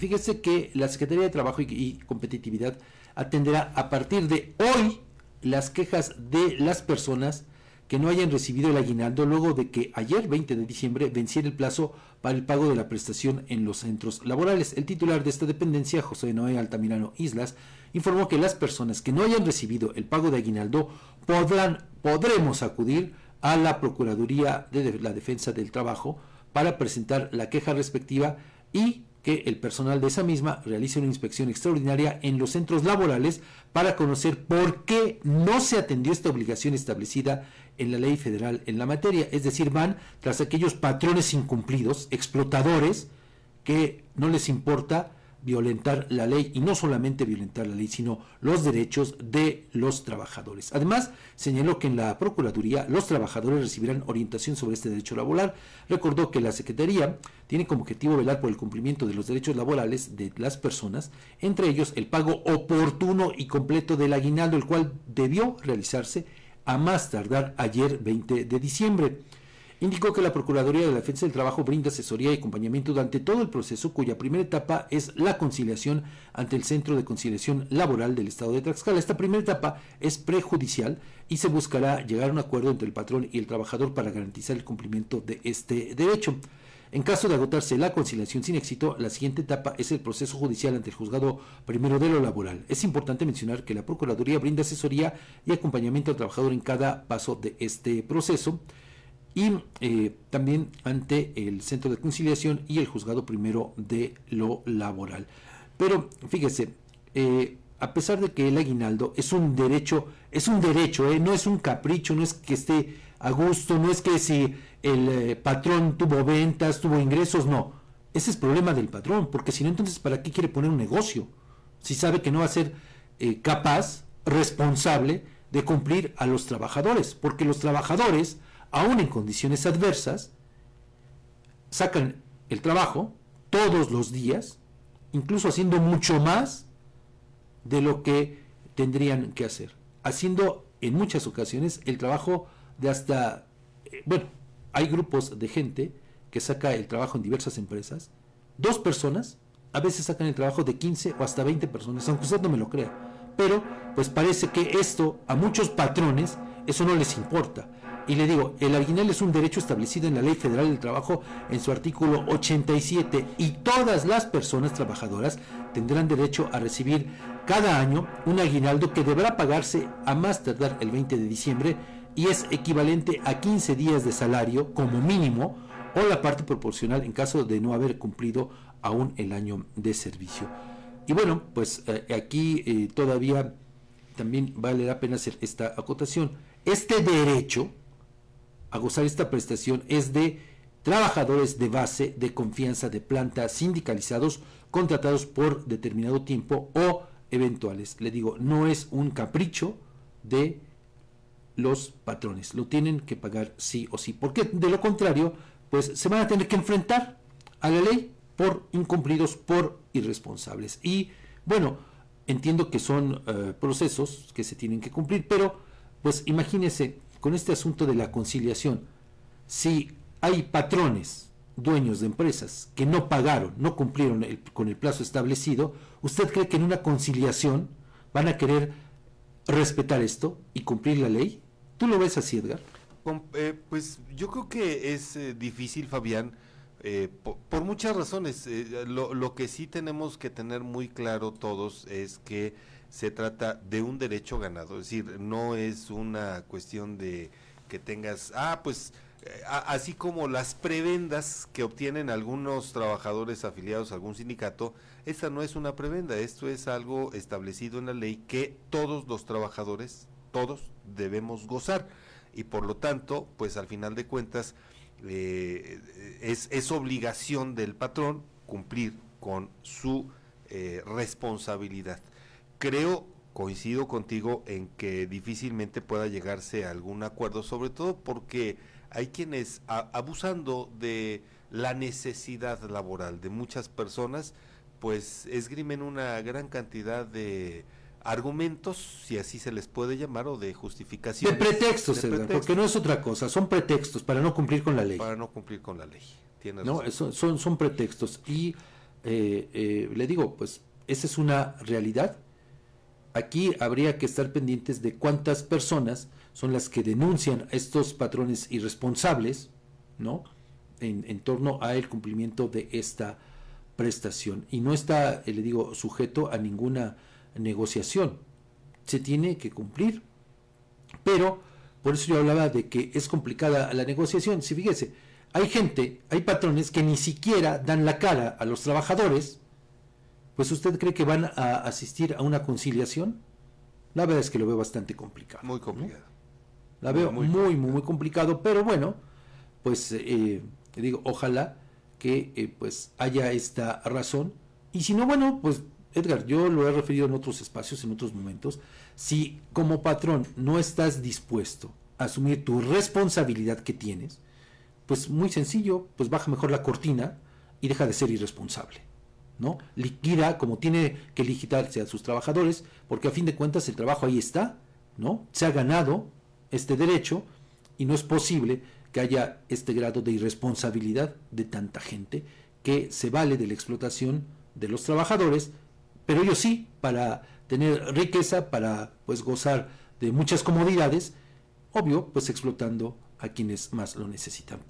fíjese que la Secretaría de Trabajo y, Competitividad atenderá a partir de hoy las quejas de las personas que no hayan recibido el aguinaldo luego de que ayer, 20 de diciembre, venciera el plazo para el pago de la prestación en los centros laborales. El titular de esta dependencia, José Noé Altamirano Islas, informó que las personas que no hayan recibido el pago de aguinaldo podrán, podremos acudir a la Procuraduría de la Defensa del Trabajo para presentar la queja respectiva y que el personal de esa misma realice una inspección extraordinaria en los centros laborales para conocer por qué no se atendió esta obligación establecida en la ley federal en la materia. Es decir, van tras aquellos patrones incumplidos, explotadores, que no les importa violentar la ley y no solamente violentar la ley, sino los derechos de los trabajadores. Además, señaló que en la Procuraduría los trabajadores recibirán orientación sobre este derecho laboral. Recordó que la Secretaría tiene como objetivo velar por el cumplimiento de los derechos laborales de las personas, entre ellos el pago oportuno y completo del aguinaldo, el cual debió realizarse a más tardar ayer 20 de diciembre indicó que la Procuraduría de la Defensa del Trabajo brinda asesoría y acompañamiento durante todo el proceso, cuya primera etapa es la conciliación ante el Centro de Conciliación Laboral del Estado de Tlaxcala. Esta primera etapa es prejudicial y se buscará llegar a un acuerdo entre el patrón y el trabajador para garantizar el cumplimiento de este derecho. En caso de agotarse la conciliación sin éxito, la siguiente etapa es el proceso judicial ante el juzgado primero de lo laboral. Es importante mencionar que la Procuraduría brinda asesoría y acompañamiento al trabajador en cada paso de este proceso y eh, también ante el Centro de Conciliación y el Juzgado Primero de lo Laboral. Pero fíjese, eh, a pesar de que el aguinaldo es un derecho, es un derecho, eh, no es un capricho, no es que esté a gusto, no es que si el patrón tuvo ventas, tuvo ingresos, no. Ese es problema del patrón, porque si no, entonces, ¿para qué quiere poner un negocio? Si sabe que no va a ser capaz, responsable de cumplir a los trabajadores, porque los trabajadores aún en condiciones adversas, sacan el trabajo todos los días, incluso haciendo mucho más de lo que tendrían que hacer, haciendo en muchas ocasiones el trabajo de hasta, eh, bueno, hay grupos de gente que saca el trabajo en diversas empresas, dos personas, a veces sacan el trabajo de 15 o hasta 20 personas, aunque usted no me lo crea, pero pues parece que esto a muchos patrones eso no les importa. Y le digo, el aguinaldo es un derecho establecido en la Ley Federal del Trabajo en su artículo 87 y todas las personas trabajadoras tendrán derecho a recibir cada año un aguinaldo que deberá pagarse a más tardar el 20 de diciembre y es equivalente a 15 días de salario como mínimo o la parte proporcional en caso de no haber cumplido aún el año de servicio. Y bueno, pues eh, aquí eh, todavía también vale la pena hacer esta acotación. Este derecho a gozar esta prestación es de trabajadores de base de confianza de planta sindicalizados contratados por determinado tiempo o eventuales. Le digo, no es un capricho de los patrones, lo tienen que pagar sí o sí, porque de lo contrario, pues se van a tener que enfrentar a la ley por incumplidos, por irresponsables. Y bueno, entiendo que son eh, procesos que se tienen que cumplir, pero pues imagínese con este asunto de la conciliación, si hay patrones, dueños de empresas, que no pagaron, no cumplieron con el plazo establecido, ¿usted cree que en una conciliación van a querer respetar esto y cumplir la ley? ¿Tú lo ves así, Edgar? Eh, pues yo creo que es eh, difícil, Fabián, eh, por, muchas razones. Lo, lo, que sí tenemos que tener muy claro todos es que se trata de un derecho ganado, es decir, no es una cuestión de que tengas, ah, pues eh, así como las prebendas que obtienen algunos trabajadores afiliados a algún sindicato, esta no es una prebenda, esto es algo establecido en la ley que todos los trabajadores, todos debemos gozar y por lo tanto, pues al final de cuentas eh, es, es, obligación del patrón cumplir con su eh, responsabilidad. Creo, coincido contigo en que difícilmente pueda llegarse a algún acuerdo, sobre todo porque hay quienes, abusando de la necesidad laboral de muchas personas, pues esgrimen una gran cantidad de argumentos, si así se les puede llamar, o de justificaciones. De pretextos, porque no es otra cosa, son pretextos para no cumplir con la ley. Para no cumplir con la ley, no, son, son pretextos. Y eh, eh, le digo, pues esa es una realidad. Aquí habría que estar pendientes de cuántas personas son las que denuncian a estos patrones irresponsables, ¿no? En, en torno a el cumplimiento de esta prestación. Y no está, le digo, sujeto a ninguna negociación. Se tiene que cumplir. Pero, por eso yo hablaba de que es complicada la negociación. Si fíjese, hay gente, hay patrones que ni siquiera dan la cara a los trabajadores, pues usted cree que van a asistir a una conciliación? La verdad es que lo veo bastante complicado. Muy complicado. La veo muy, muy, muy, complicado, pero bueno, pues eh, digo, ojalá que eh, pues haya esta razón. Y si no, bueno, pues Edgar, yo lo he referido en otros espacios, en otros momentos, si como patrón no estás dispuesto a asumir tu responsabilidad que tienes, pues muy sencillo, pues baja mejor la cortina y deja de ser irresponsable. ¿no? Liquida como tiene que liquidarse a sus trabajadores, porque a fin de cuentas el trabajo ahí está, ¿no? Se ha ganado este derecho y no es posible que haya este grado de irresponsabilidad de tanta gente que se vale de la explotación de los trabajadores, pero ellos sí, para tener riqueza, para pues gozar de muchas comodidades, obvio, pues explotando a quienes más lo necesitan.